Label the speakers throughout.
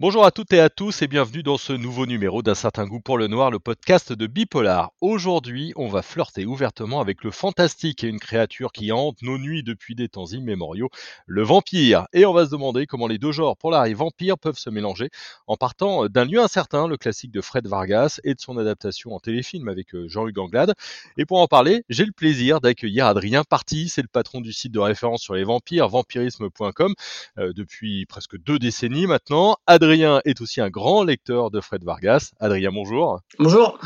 Speaker 1: Bonjour à toutes et à tous et bienvenue dans ce nouveau numéro d'un certain goût pour le noir, le podcast de Bipolar. Aujourd'hui, on va flirter ouvertement avec le fantastique et une créature qui hante nos nuits depuis des temps immémoriaux, le vampire. Et on va se demander comment les deux genres, polar et vampire, peuvent se mélanger en partant d'un lieu incertain, le classique de Fred Vargas et de son adaptation en téléfilm avec euh, Jean-Hugues Anglade. Et pour en parler, j'ai le plaisir d'accueillir Adrien Parti, c'est le patron du site de référence sur les vampires, vampirisme.com, euh, depuis presque deux décennies maintenant. Est aussi un grand lecteur de Fred Vargas. Adrien, bonjour.
Speaker 2: Bonjour.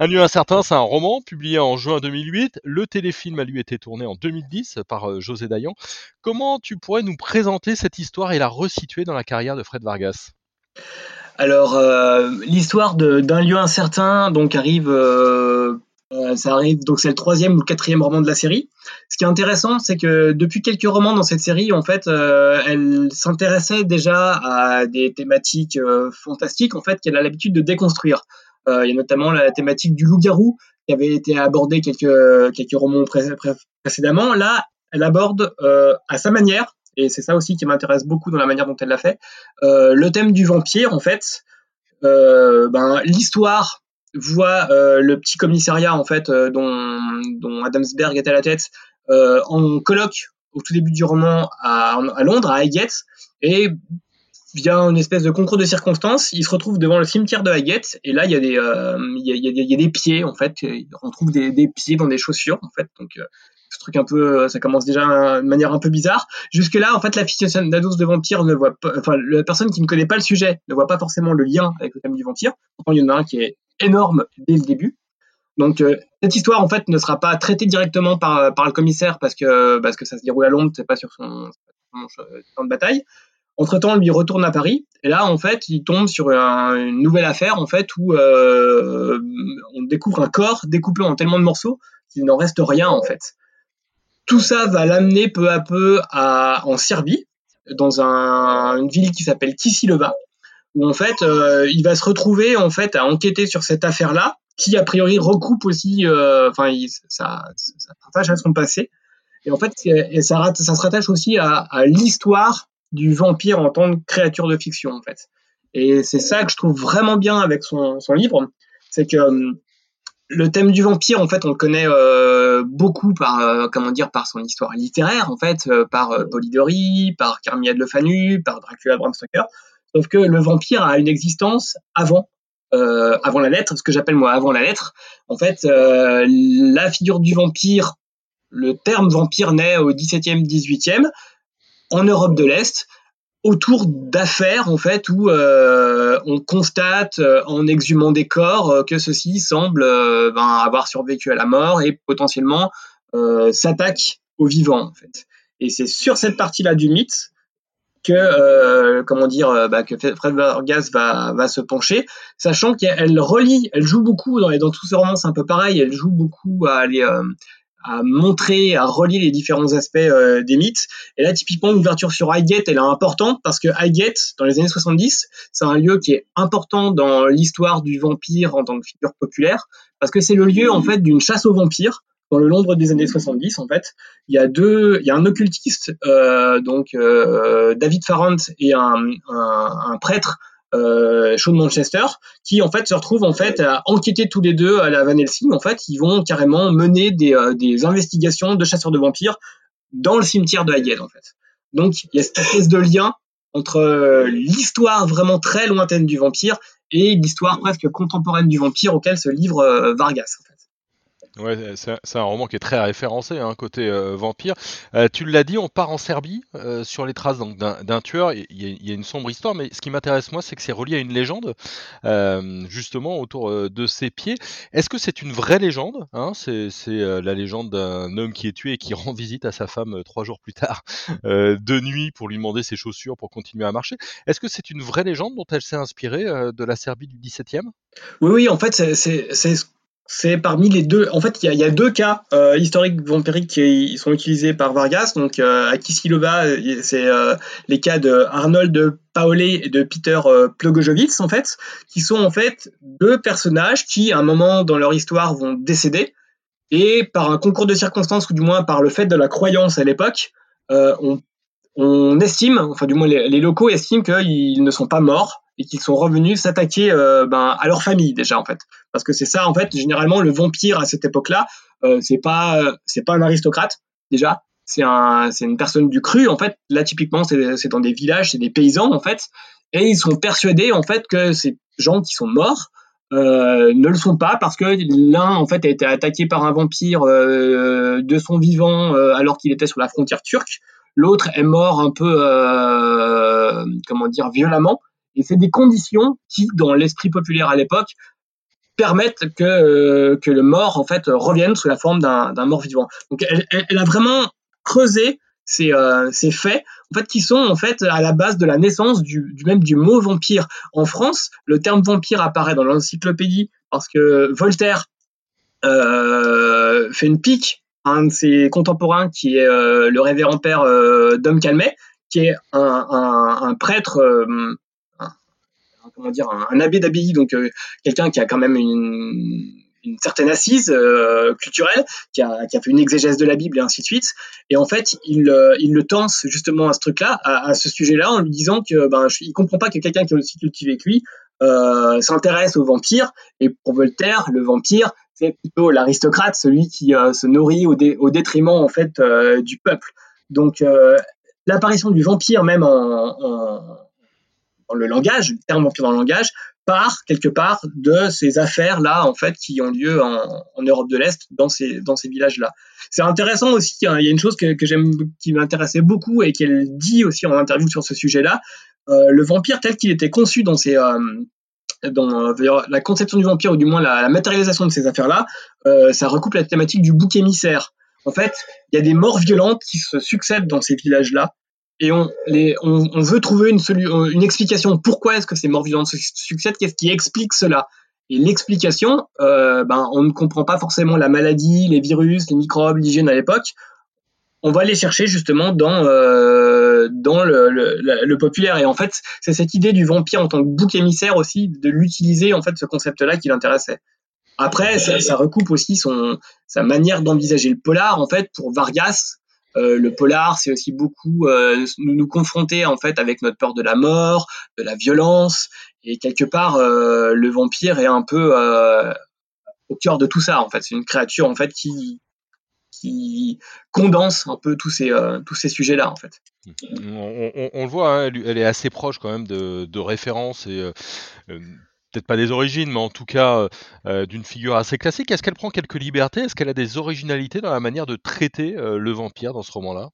Speaker 1: Un lieu incertain, c'est un roman publié en juin 2008. Le téléfilm a lui été tourné en 2010 par euh, José Dayan. Comment tu pourrais nous présenter cette histoire et la resituer dans la carrière de Fred Vargas?
Speaker 2: Alors, euh, l'histoire d'un lieu incertain donc arrive euh, ça arrive, donc c'est le troisième ou le quatrième roman de la série. Ce qui est intéressant, c'est que depuis quelques romans dans cette série, en fait, euh, elle s'intéressait déjà à des thématiques euh, fantastiques, en fait, qu'elle a l'habitude de déconstruire. il y a notamment la thématique du loup-garou qui avait été abordée quelques quelques romans précédemment. Là, elle aborde à sa manière, et c'est ça aussi qui m'intéresse beaucoup dans la manière dont elle l'a fait, le thème du vampire, en fait. ben, l'histoire voit euh, le petit commissariat en fait euh, dont, dont Adamsberg est à la tête euh, en colloque au tout début du roman à, à Londres, à Highgate, et via une espèce de concours de circonstances, il se retrouve devant le cimetière de Highgate, et là il y a des, il y a, il y a, des pieds en fait, on trouve des, des, pieds dans des chaussures en fait, donc truc un peu, ça commence déjà de manière un peu bizarre. Jusque là, en fait, l'aficionados de vampire ne voit pas, enfin, la personne qui ne connaît pas le sujet ne voit pas forcément le lien avec le thème du vampire. Pourtant, il y en a un qui est énorme dès le début. Donc euh, cette histoire en fait ne sera pas traitée directement par, par le commissaire parce que parce que ça se déroule à Londres, c'est pas sur son, champ de bataille. Entre temps, lui retourne à Paris et là en fait il tombe sur une nouvelle affaire en fait où euh, on découvre un corps découpé en tellement de morceaux qu'il n'en reste rien en fait. Tout ça va l'amener peu à peu à, en Serbie, dans un, une ville qui s'appelle Kisilova, où en fait euh, il va se retrouver en fait à enquêter sur cette affaire-là, qui a priori recoupe aussi, euh, enfin ça, ça rattache à son passé, et en fait ça, ça se rattache aussi à, à l'histoire du vampire en tant que créature de fiction en fait. Et c'est ça que je trouve vraiment bien avec son, son livre, c'est que hum, le thème du vampire, en fait, on le connaît euh, beaucoup par, euh, comment par son histoire littéraire, en fait, euh, par Polidori, par Carmilla de Lefanu, par Dracula Bram Stoker. Sauf que le vampire a une existence avant, avant la lettre, ce que j'appelle moi avant la lettre. En fait, la figure du vampire, le terme vampire naît au XVIIe, XVIIIe en Europe de l'Est autour d'affaires en fait où euh, on constate euh, en exhumant des corps euh, que ceux-ci semblent ben, avoir survécu à la mort et potentiellement s'attaquent aux vivants en fait. Et c'est sur cette partie-là du mythe que comment dire bah, que Fred Vargas va, va se pencher, sachant qu'elle relie, elle joue beaucoup dans, dans tous ses romans c'est un peu pareil, elle joue beaucoup à aller à montrer, à relier les différents aspects euh, des mythes. Et là, typiquement, l'ouverture sur Highgate, elle est importante parce que Highgate, dans les années 70, c'est un lieu qui est important dans l'histoire du vampire en tant que figure populaire, parce que c'est le lieu, en fait, d'une chasse aux vampires dans le Londres des années 70 en fait il y a deux il y a un occultiste euh, donc euh, David Farrant et un, un, un prêtre euh, Sean Manchester, qui en fait se retrouvent en fait à enquêter tous les deux à la Van Helsing. En fait, ils vont carrément mener des, euh, des investigations de chasseurs de vampires dans le cimetière de Highgate en fait. Donc il y a cette espèce de lien entre euh, l'histoire vraiment très lointaine du vampire et l'histoire presque contemporaine du vampire auquel se livre euh, Vargas.
Speaker 1: Ouais, c'est un roman qui est très référencé, hein, côté euh, vampire. Euh, tu l'as dit, on part en Serbie euh, sur les traces d'un tueur. Il y, a une sombre histoire, mais ce qui m'intéresse moi, c'est que c'est relié à une légende, justement autour de ses pieds. Est-ce que c'est une vraie légende hein? C'est la légende d'un homme qui est tué et qui rend visite à sa femme trois jours plus tard, de nuit, pour lui demander ses chaussures pour continuer à marcher. Est-ce que c'est une vraie légende dont elle s'est inspirée de la Serbie du XVIIe
Speaker 2: Oui, oui, en fait, c'est c'est parmi les deux. En fait, il y a, deux cas euh, historiques vampiriques qui sont utilisés par Vargas. Donc, euh, à Kisilova, c'est euh, les cas de Arnold Paolé et de Peter euh, en fait, qui sont en fait deux personnages qui, à un moment dans leur histoire, vont décéder. Et par un concours de circonstances, ou du moins par le fait de la croyance à l'époque, on, on estime, enfin du moins les, locaux estiment qu'ils ne sont pas morts et qu'ils sont revenus s'attaquer ben, à leur famille déjà en fait, parce que c'est ça en fait généralement le vampire à cette époque-là, c'est pas c'est pas un aristocrate déjà, c'est un c'est une personne du cru en fait. Là typiquement c'est dans des villages, c'est des paysans en fait, et ils sont persuadés en fait que ces gens qui sont morts euh, ne le sont pas parce que l'un en fait a été attaqué par un vampire euh, de son vivant euh, alors qu'il était sur la frontière turque. L'autre est mort un peu comment dire violemment. Et c'est des conditions qui, dans l'esprit populaire à l'époque, permettent que, que le mort en fait revienne sous la forme d'un mort vivant. Donc elle, a vraiment creusé ces, ces faits en fait, qui sont en fait à la base de la naissance du, même du mot vampire. En France, le terme vampire apparaît dans l'encyclopédie parce que Voltaire euh, fait une pique à un de ses contemporains qui est euh, le révérend père euh, Dom Calmet, qui est un, prêtre, un, comment dire, un, abbé d'abbaye, donc quelqu'un qui a quand même une une certaine assise euh, culturelle, qui a, qui a, fait une exégèse de la Bible et ainsi de suite. Et en fait, il, euh, il le tense justement à ce truc-là, à, ce sujet-là, en lui disant que ben, il comprend pas que quelqu'un qui est aussi cultivé que lui euh, s'intéresse aux vampires. Et pour Voltaire, le vampire, c'est plutôt l'aristocrate, celui qui se nourrit au, au, détriment en fait du peuple. Donc l'apparition du vampire, même en, en le langage, le terme vampire dans le langage, part quelque part de ces affaires là en fait qui ont lieu en, Europe de l'Est dans ces dans ces villages là. C'est intéressant aussi. Hein, il y a une chose que, j'aime, qui m'intéressait beaucoup et qu'elle dit aussi en interview sur ce sujet-là. Euh, le vampire tel qu'il était conçu dans euh, euh, la conception du vampire ou du moins la, matérialisation de ces affaires-là, ça recoupe la thématique du bouc émissaire. En fait, il y a des morts violentes qui se succèdent dans ces villages-là et on, les, on, veut trouver une, une explication. Pourquoi est-ce que ces morts violentes succèdent Qu'est-ce qui explique cela Et l'explication, euh, ben, on ne comprend pas forcément la maladie, les virus, les microbes, l'hygiène à l'époque. On va les chercher justement dans, euh, dans le, le, le, populaire. Et en fait, c'est cette idée du vampire en tant que bouc émissaire aussi, de l'utiliser, en fait, ce concept-là qui l'intéressait. Après, ça, ça, recoupe aussi son, sa manière d'envisager le polar. En fait, pour Vargas, euh, le polar, c'est aussi beaucoup euh, nous, nous confronter en fait avec notre peur de la mort, de la violence, et quelque part euh, le vampire est un peu au cœur de tout ça en fait. C'est une créature en fait qui qui condense un peu tous ces tous ces sujets là en fait.
Speaker 1: On, le voit, hein, elle, est assez proche quand même de, de références et peut-être pas des origines, mais en tout cas euh, euh, d'une figure assez classique. Est-ce qu'elle prend quelques libertés? Est-ce qu'elle a des originalités dans la manière de traiter euh, le vampire dans ce roman-là?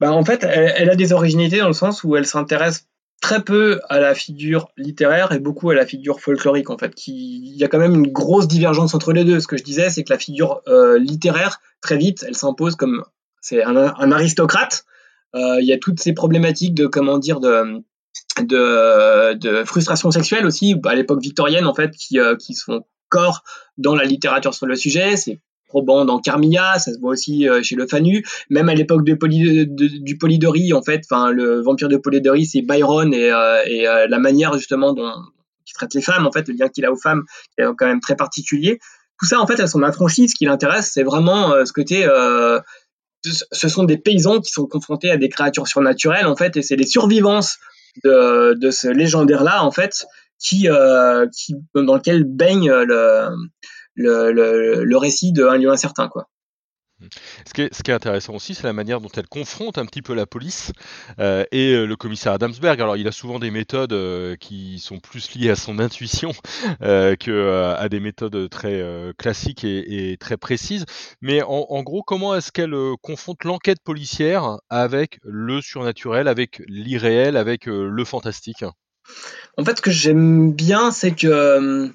Speaker 2: Bah, En fait, elle, a des originalités dans le sens où elle s'intéresse très peu à la figure littéraire et beaucoup à la figure folklorique en fait. Il y a quand même une grosse divergence entre les deux. Ce que je disais, c'est que la figure littéraire, très vite, elle s'impose comme c'est un, un, aristocrate. il y a toutes ces problématiques de comment dire de de, frustration sexuelle aussi à l'époque victorienne en fait qui, euh, qui sont corps dans la littérature sur le sujet c'est probant dans Carmilla, ça se voit aussi euh, chez le Fanu, même à l'époque de, du Polidori, en fait, enfin le vampire de Polidori, c'est Byron et, euh, et la manière justement dont il traite les femmes, en fait, le lien qu'il a aux femmes est quand même très particulier. Tout ça, en fait, elles sont affranchies. Ce qui l'intéresse, c'est vraiment ce côté. ce sont des paysans qui sont confrontés à des créatures surnaturelles, en fait, et c'est les survivances de, de ce légendaire-là, en fait, qui, euh, qui, dans lequel baigne le, le, le, le récit d'un lieu incertain, quoi.
Speaker 1: Ce qui, est, intéressant aussi, c'est la manière dont elle confronte un petit peu la police euh, et euh, le commissaire Adamsberg. Alors, il a souvent des méthodes euh, qui sont plus liées à son intuition que à des méthodes très classiques et, très précises. Mais en gros, comment est-ce qu'elle confronte l'enquête policière avec le surnaturel, avec l'irréel, avec le fantastique?
Speaker 2: En fait, ce que j'aime bien, c'est que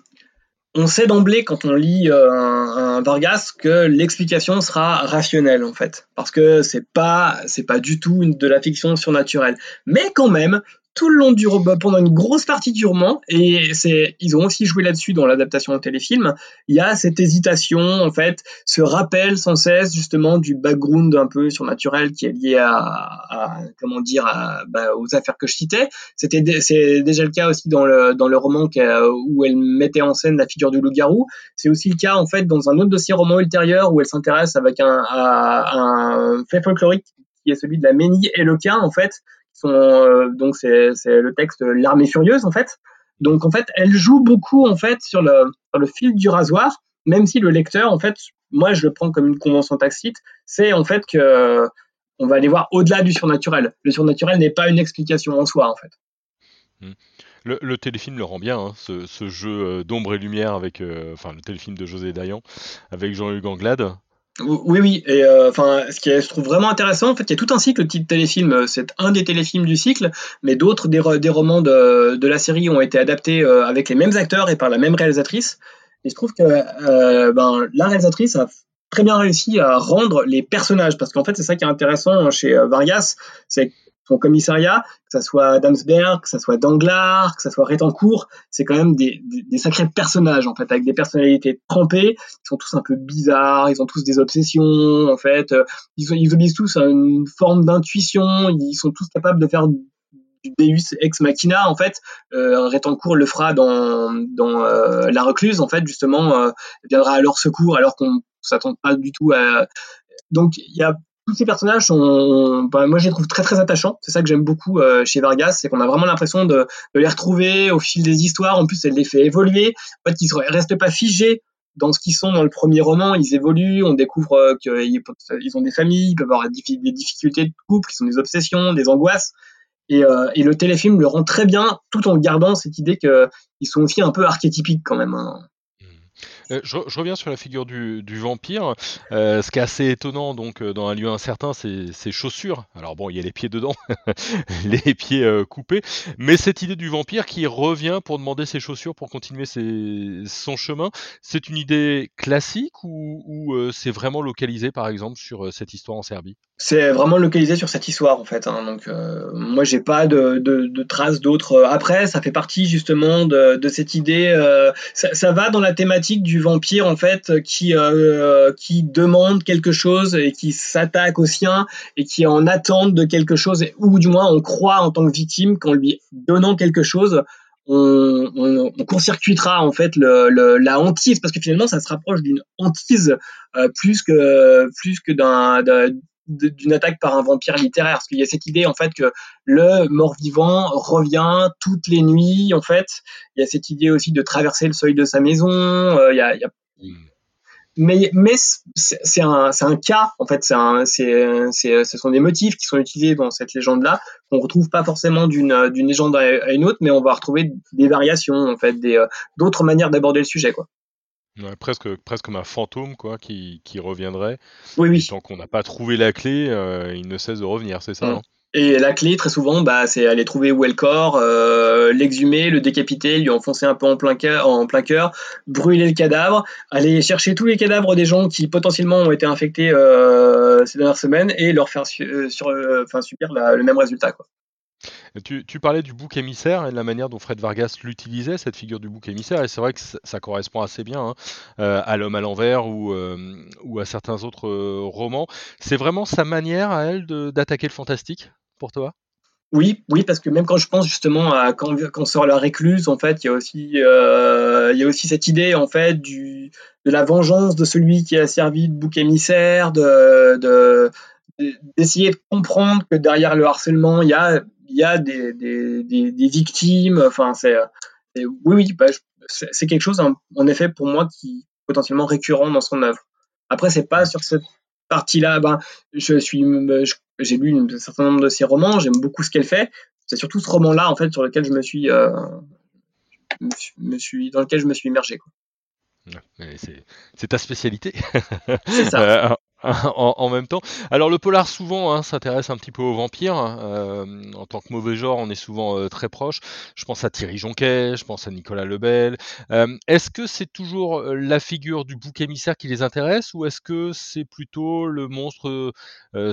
Speaker 2: on sait d'emblée quand on lit euh, un, Vargas que l'explication sera rationnelle en fait, parce que c'est pas c'est pas du tout de la fiction surnaturelle, mais quand même tout le long du roman, pendant une grosse partie du roman, et c'est, ils ont aussi joué là-dessus dans l'adaptation au téléfilm, il y a cette hésitation, en fait, ce rappel sans cesse, justement, du background un peu surnaturel qui est lié à, à comment dire, à, bah, aux affaires que je citais. C'était, c'est déjà le cas aussi dans le, dans le roman où elle mettait en scène la figure du loup-garou. C'est aussi le cas, en fait, dans un autre dossier roman ultérieur où elle s'intéresse avec un, à, un fait folklorique qui est celui de la Ménie et le en fait. Sont, donc c'est le texte L'armée furieuse en fait. Donc en fait, elle joue beaucoup en fait sur le, fil du rasoir, même si le lecteur en fait, moi je le prends comme une convention tacite, c'est en fait que on va aller voir au-delà du surnaturel. Le surnaturel n'est pas une explication en soi en fait.
Speaker 1: Mmh. Le, téléfilm le rend bien, hein, ce, jeu euh, d'ombre et lumière avec, euh, enfin le téléfilm de José Dayan avec Jean-Hugues Anglade.
Speaker 2: Oui, oui. Et euh, enfin, ce qui est, trouve vraiment intéressant, en fait, il y a tout un cycle type téléfilm. C'est un des téléfilms du cycle, mais d'autres des, romans de, de, la série ont été adaptés avec les mêmes acteurs et par la même réalisatrice. Et je trouve que ben, la réalisatrice a très bien réussi à rendre les personnages, parce qu'en fait, c'est ça qui est intéressant chez Vargas, c'est son commissariat, que ça soit Damsberg, que ça soit Danglars, que ça soit Rétancourt, c'est quand même des, des, sacrés personnages en fait, avec des personnalités trempées. Ils sont tous un peu bizarres, ils ont tous des obsessions en fait. Ils, ils obéissent tous à une forme d'intuition. Ils sont tous capables de faire du Deus ex machina en fait. Euh, Rétancourt le fera dans, dans euh, La Recluse en fait justement, euh, viendra à leur secours alors qu'on s'attend pas du tout à. Donc il y a tous ces personnages sont, bah, moi je les trouve très très attachants. C'est ça que j'aime beaucoup euh, chez Vargas, c'est qu'on a vraiment l'impression de, les retrouver au fil des histoires. En plus, elle les fait évoluer. En fait, ils ne restent pas figés dans ce qu'ils sont dans le premier roman. Ils évoluent. On découvre euh, qu'ils ont des familles, ils peuvent avoir des difficultés de couple, ils ont des obsessions, des angoisses. Et, euh, et, le téléfilm le rend très bien, tout en gardant cette idée qu'ils sont aussi un peu archétypiques quand même. Hein.
Speaker 1: Euh, je, reviens sur la figure du, vampire. Euh, ce qui est assez étonnant donc euh, dans un lieu incertain, c'est ses chaussures. Alors bon, il y a les pieds dedans, les pieds coupés, mais cette idée du vampire qui revient pour demander ses chaussures pour continuer son chemin, c'est une idée classique ou, c'est vraiment localisé par exemple sur cette histoire en Serbie?
Speaker 2: C'est vraiment localisé sur cette histoire en fait. Hein. Donc moi j'ai pas de, traces d'autres. Après, ça fait partie justement de, cette idée. Ça, va dans la thématique du vampire en fait qui euh, qui demande quelque chose et qui s'attaque au sien et qui en attente de quelque chose ou du moins on croit en tant que victime qu'en lui donnant quelque chose on, on, court-circuitera en fait le, le, la hantise parce que finalement ça se rapproche d'une hantise plus que plus que d'un d'une attaque par un vampire littéraire. Parce qu'il y a cette idée en fait que le mort-vivant revient toutes les nuits en fait. Il y a cette idée aussi de traverser le seuil de sa maison euh, il y a, y a... Hmm. mais mais c'est un un cas en fait. Un c'est ce sont des motifs qui sont utilisés dans cette légende là qu'on retrouve pas forcément d'une légende à une autre mais on va retrouver des variations en fait euh, d'autres manières d'aborder le sujet quoi
Speaker 1: presque, presque comme un fantôme quoi, qui, qui reviendrait.
Speaker 2: Oui, oui.
Speaker 1: tant qu'on n'a pas trouvé la clé, euh, il ne cesse de revenir, c'est ça mm. hein?
Speaker 2: Et la clé, très souvent, bah, c'est aller trouver où est le corps, euh, l'exhumer, le décapiter, lui enfoncer un peu en plein, cœur, en plein cœur, brûler le cadavre, aller chercher tous les cadavres des gens qui potentiellement ont été infectés euh, ces dernières semaines et leur faire sur, enfin, subir le même résultat. Quoi.
Speaker 1: Tu, parlais du bouc émissaire et de la manière dont Fred Vargas l'utilisait, cette figure du bouc émissaire, et c'est vrai que ça, correspond assez bien hein, euh, à L'homme à l'envers ou, euh, à certains autres euh, romans. C'est vraiment sa manière à elle d'attaquer le fantastique pour toi?
Speaker 2: Oui, oui, parce que même quand je pense justement à quand, quand sort la récluse, en fait, il y a aussi, il y a aussi cette idée en fait de la vengeance de celui qui a servi de bouc émissaire, de, d'essayer de comprendre que derrière le harcèlement, il y a il y a des, des, des, victimes. Enfin, c'est oui, oui, bah, c'est quelque chose en effet pour moi qui est potentiellement récurrent dans son œuvre. Après, c'est pas sur cette partie-là. Ben, je suis, j'ai lu un certain nombre de ses romans. J'aime beaucoup ce qu'elle fait. C'est surtout ce roman-là en fait sur lequel je me suis, euh, me suis dans lequel je me suis immergé.
Speaker 1: C'est ta spécialité.
Speaker 2: C'est ça.
Speaker 1: En, même temps. Alors le polar souvent hein, s'intéresse un petit peu aux vampires. Euh, en tant que mauvais genre, on est souvent euh, très proche. Je pense à Thierry Jonquet, je pense à Nicolas Lebel. Euh, est-ce que c'est toujours la figure du bouc émissaire qui les intéresse ou est-ce que c'est plutôt le monstre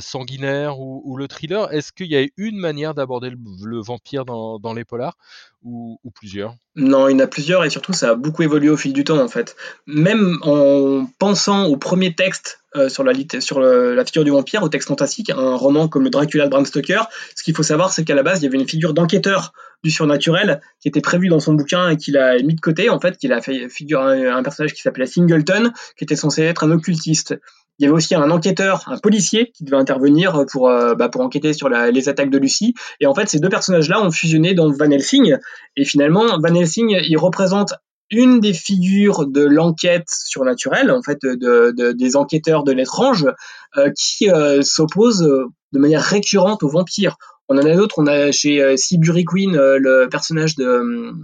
Speaker 1: sanguinaire ou, le thriller? Est-ce qu'il y a une manière d'aborder le, vampire dans, les polars ou, ou plusieurs
Speaker 2: Non, il y en a plusieurs et surtout ça a beaucoup évolué au fil du temps en fait. Même en pensant au premier texte euh, sur, la, sur la figure du vampire, au texte fantastique, un roman comme le Dracula de Bram Stoker. Ce qu'il faut savoir, c'est qu'à la base, il y avait une figure d'enquêteur du surnaturel qui était prévue dans son bouquin et qu'il a mis de côté, en fait, qu'il a fait figure un, personnage qui s'appelait Singleton, qui était censé être un occultiste. Il y avait aussi un enquêteur, un policier qui devait intervenir pour, euh, bah, pour enquêter sur les attaques de Lucie. Et en fait, ces deux personnages-là ont fusionné dans Van Helsing. Et finalement, Van Helsing, il représente une des figures de l'enquête surnaturelle, en fait, de, des enquêteurs de l'étrange, euh, qui euh, s'oppose de manière récurrente aux vampires. On en a d'autres. On a chez euh, Seabury Queen le personnage de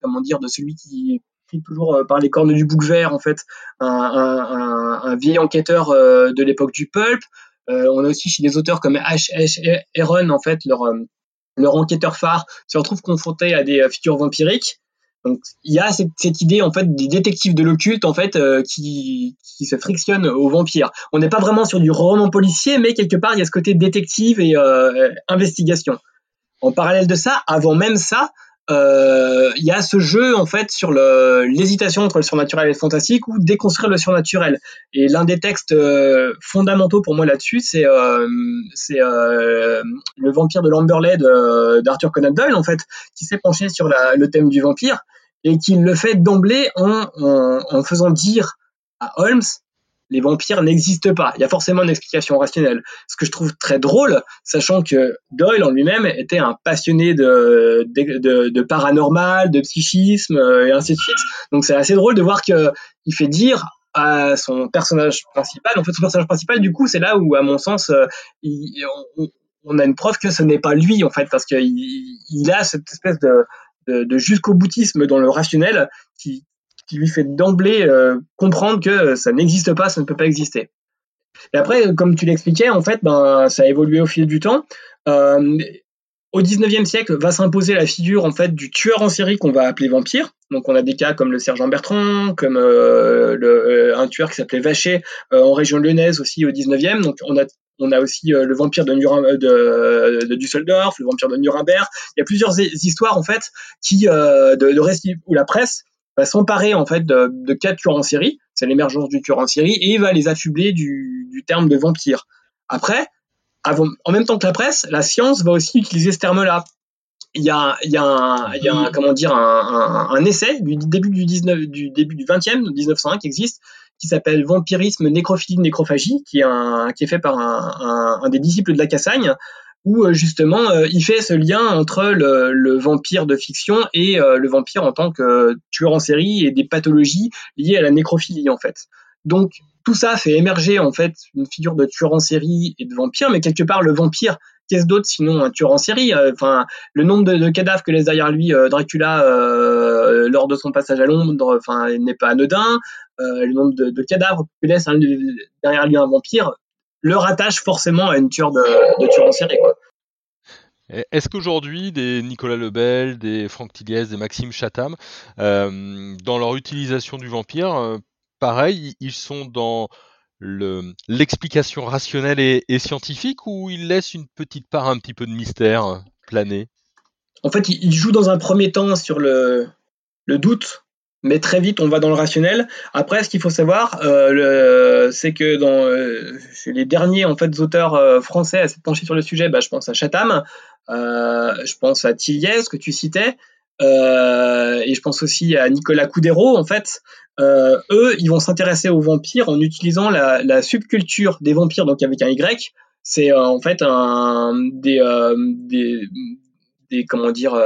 Speaker 2: comment dire de celui qui toujours par les cornes du bouc vert, en fait, un, vieil enquêteur de l'époque du pulp. on a aussi chez des auteurs comme H. H. Aaron, en fait, leur leur enquêteur phare se retrouve confronté à des figures vampiriques. Donc il y a cette, idée en fait des détectives de l'occulte en fait euh, qui, qui se frictionnent aux vampires. On n'est pas vraiment sur du roman policier, mais quelque part il y a ce côté détective et euh, investigation. En parallèle de ça, avant même ça, euh, il y a ce jeu en fait sur l'hésitation entre le surnaturel et le fantastique ou déconstruire le surnaturel. Et l'un des textes euh, fondamentaux pour moi là-dessus, c'est euh, c'est euh, le vampire de Lamberley d'Arthur Conan Doyle en fait, qui s'est penché sur la, le thème du vampire et qui le fait d'emblée en, en, en faisant dire à Holmes les vampires n'existent pas. Il y a forcément une explication rationnelle. Ce que je trouve très drôle, sachant que Doyle en lui-même était un passionné de, paranormal, de psychisme euh, et ainsi de suite. Donc c'est assez drôle de voir qu'il fait dire à son personnage principal. En fait, son personnage principal, du coup, c'est là où, à mon sens, euh, on, a une preuve que ce n'est pas lui, en fait, parce qu'il il a cette espèce de, de jusqu'au boutisme dans le rationnel qui, qui lui fait d'emblée euh, comprendre que ça n'existe pas, ça ne peut pas exister. Et après, comme tu l'expliquais, en fait, ben, ça a évolué au fil du temps. Euh, au 19e siècle, va s'imposer la figure en fait du tueur en série qu'on va appeler vampire. Donc, on a des cas comme le sergent Bertrand, comme euh, un tueur qui s'appelait Vacher en région lyonnaise aussi au 19e. Donc, on a on a aussi le vampire de, de, Düsseldorf, le vampire de Nuremberg. Il y a plusieurs histoires en fait qui de, de où la presse va s'emparer en fait de, de tueurs en série, c'est l'émergence du tueur en série, et il va les affubler du, du terme de vampire. Après, avant, en même temps que la presse, la science va aussi utiliser ce terme-là. Il y a, il y a, un, il y a un, comment dire, un, un, un, essai du début du 19, du début du 20e, 1901, qui existe, qui s'appelle Vampirisme, nécrophilie, nécrophagie, qui est, un, qui est fait par un, un, des disciples de la Cassagne, où euh, justement euh, il fait ce lien entre le, vampire de fiction et euh, le vampire en tant que tueur en série et des pathologies liées à la nécrophilie en fait. Donc tout ça fait émerger en fait une figure de tueur en série et de vampire, mais quelque part le vampire, qu'est-ce d'autre sinon un tueur en série? Enfin, le nombre de, cadavres que laisse derrière lui Dracula lors de son passage à Londres, enfin, n'est pas anodin. le nombre de, de cadavres que laisse derrière lui un vampire, le rattache forcément à une tueur de, de tueur en série. Quoi.
Speaker 1: Est-ce qu'aujourd'hui, des Nicolas Lebel, des Franck Tilliez, des Maxime Chatham, euh, dans leur utilisation du vampire, euh, pareil, ils sont dans l'explication rationnelle et, scientifique ou ils laissent une petite part un petit peu de mystère planer?
Speaker 2: En fait, ils jouent dans un premier temps sur le, le doute mais très vite on va dans le rationnel. Après, ce qu'il faut savoir, euh, c'est que dans euh, les derniers en fait auteurs euh, français à s'être penchés sur le sujet, bah, je pense à Chatham, je pense à Tilliez que tu citais, et je pense aussi à Nicolas Coudero. En fait, eux, ils vont s'intéresser aux vampires en utilisant la, subculture des vampires, donc avec un Y. C'est en fait des, des comment dire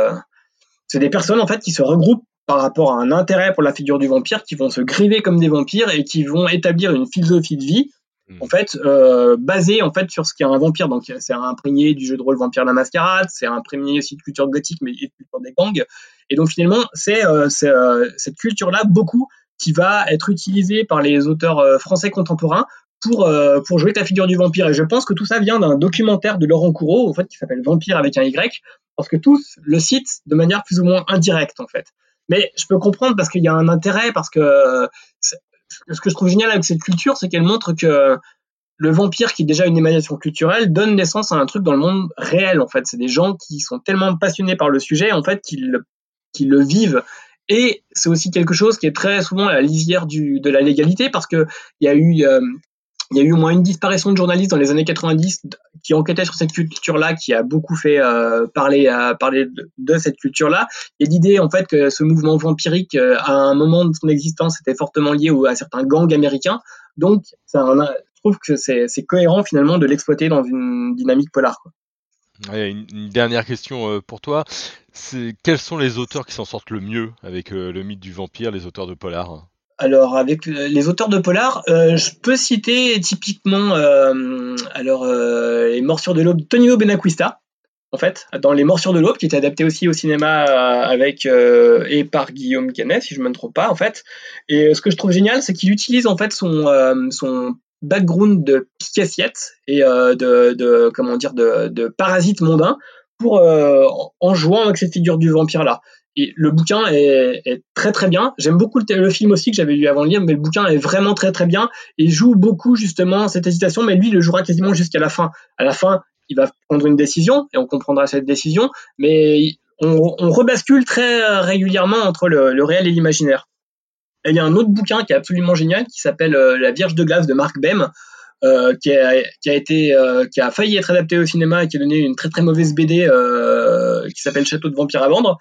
Speaker 2: c'est des personnes en fait qui se regroupent par rapport à un intérêt pour la figure du vampire, qui vont se griver comme des vampires et qui vont établir une philosophie de vie hmm. en fait euh, basée en fait sur ce qu'est un vampire. Donc c'est imprégné du jeu de rôle Vampire la Mascarade, c'est imprégné aussi de culture gothique mais et de culture des gangs. Et donc finalement c'est euh, euh, cette culture là beaucoup qui va être utilisée par les auteurs euh, français contemporains pour, pour jouer la figure du vampire. Et je pense que tout ça vient d'un documentaire de Laurent Courreau, en fait, qui s'appelle Vampire avec un Y, parce que tous le citent de manière plus ou moins indirecte, en fait. Mais je peux comprendre parce qu'il y a un intérêt, parce que ce que je trouve génial avec cette culture, c'est qu'elle montre que le vampire, qui est déjà une émanation culturelle, donne naissance à un truc dans le monde réel, en fait. C'est des gens qui sont tellement passionnés par le sujet, en fait, qu'ils le vivent. Et c'est aussi quelque chose qui est très souvent à la lisière de la légalité, parce que il y a eu euh, il y a eu au moins une disparition de journalistes dans les années 90 qui enquêtaient sur cette culture-là, qui a beaucoup fait euh, parler, euh, parler de, cette culture-là. Et l'idée, en fait, que ce mouvement vampirique, euh, à un moment de son existence, était fortement lié à certains gangs américains. Donc, je trouve que c'est cohérent finalement de l'exploiter dans une dynamique polar.
Speaker 1: Une, dernière question pour toi. Quels sont les auteurs qui s'en sortent le mieux avec le mythe du vampire, les auteurs de polar?
Speaker 2: Alors avec les auteurs de polar, je peux citer typiquement alors les Morsures de l'aube Tonino Benacquista, en fait, dans Les Morsures de l'aube, qui est adapté aussi au cinéma euh, avec euh, et par Guillaume Canet, si je me trompe pas, en fait. Et ce que je trouve génial, c'est qu'il utilise en fait son euh, son background de picassiette et de, de, comment dire de, de parasite mondain pour en jouant avec cette figure du vampire là. Et le bouquin est, très très bien. J'aime beaucoup le, film aussi que j'avais lu avant le livre, mais le bouquin est vraiment très très bien et joue beaucoup justement cette hésitation. Mais lui, il le jouera quasiment jusqu'à la fin. À la fin, il va prendre une décision et on comprendra cette décision, mais on, rebascule très euh, régulièrement entre le, réel et l'imaginaire. il y a un autre bouquin qui est absolument génial qui s'appelle euh, La Vierge de glace de Mark Bem, euh, qui, a, été, qui a failli être adapté au cinéma et qui a donné une très très mauvaise BD qui s'appelle Château de vampires à vendre.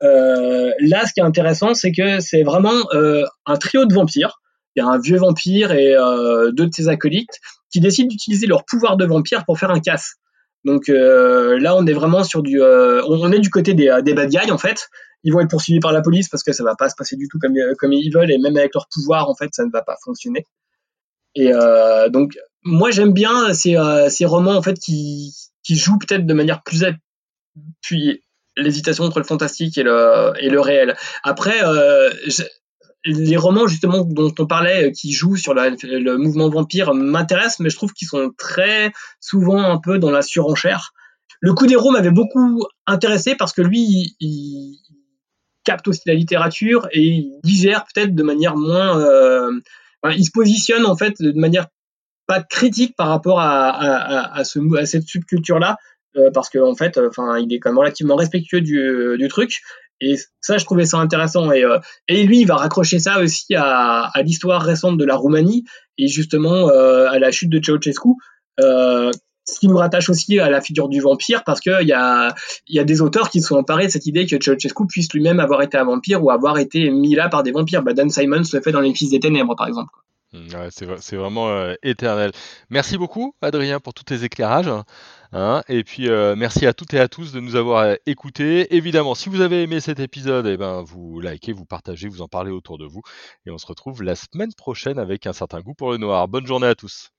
Speaker 2: Là, ce qui est intéressant, c'est que c'est vraiment un trio de vampires. Il y a un vieux vampire et deux de ses acolytes qui décident d'utiliser leur pouvoir de vampire pour faire un casse. Donc euh, là, on est vraiment sur du, euh, on est du côté des, bad guys en fait. Ils vont être poursuivis par la police parce que ça va pas se passer du tout comme ils veulent et même avec leur pouvoir en fait, ça ne va pas fonctionner. Et euh, donc moi j'aime bien ces, ces romans en fait qui qui jouent peut-être de manière plus puis l'hésitation entre le fantastique et le et le réel. Après, les romans justement dont on parlait euh, qui jouent sur le mouvement vampire m'intéressent, mais je trouve qu'ils sont très souvent un peu dans la surenchère. Le coup des m'avait beaucoup intéressé parce que lui, il, capte aussi la littérature et il digère peut-être de manière moins. Euh, il se positionne en fait de manière pas critique par rapport à, à, ce, à cette subculture-là, euh, parce qu'en en fait, enfin, il est quand même relativement respectueux du, du truc. Et ça, je trouvais ça intéressant. Et, euh, lui, il va raccrocher ça aussi à, l'histoire récente de la Roumanie et justement euh, à la chute de Ceausescu. Euh, ce qui nous rattache aussi à la figure du vampire, parce qu'il y a, des auteurs qui se sont emparés de cette idée que Ceausescu puisse lui-même avoir été un vampire ou avoir été mis là par des vampires. Bah, Dan Simons le fait dans Les Fils des Ténèbres, par exemple.
Speaker 1: Mmh, c'est vraiment euh, éternel. Merci beaucoup, Adrien, pour tous tes éclairages. Hein, et puis euh, merci à toutes et à tous de nous avoir euh, écoutés. Évidemment, si vous avez aimé cet épisode, eh ben, vous likez, vous partagez, vous en parlez autour de vous. Et on se retrouve la semaine prochaine avec un certain goût pour le noir. Bonne journée à tous.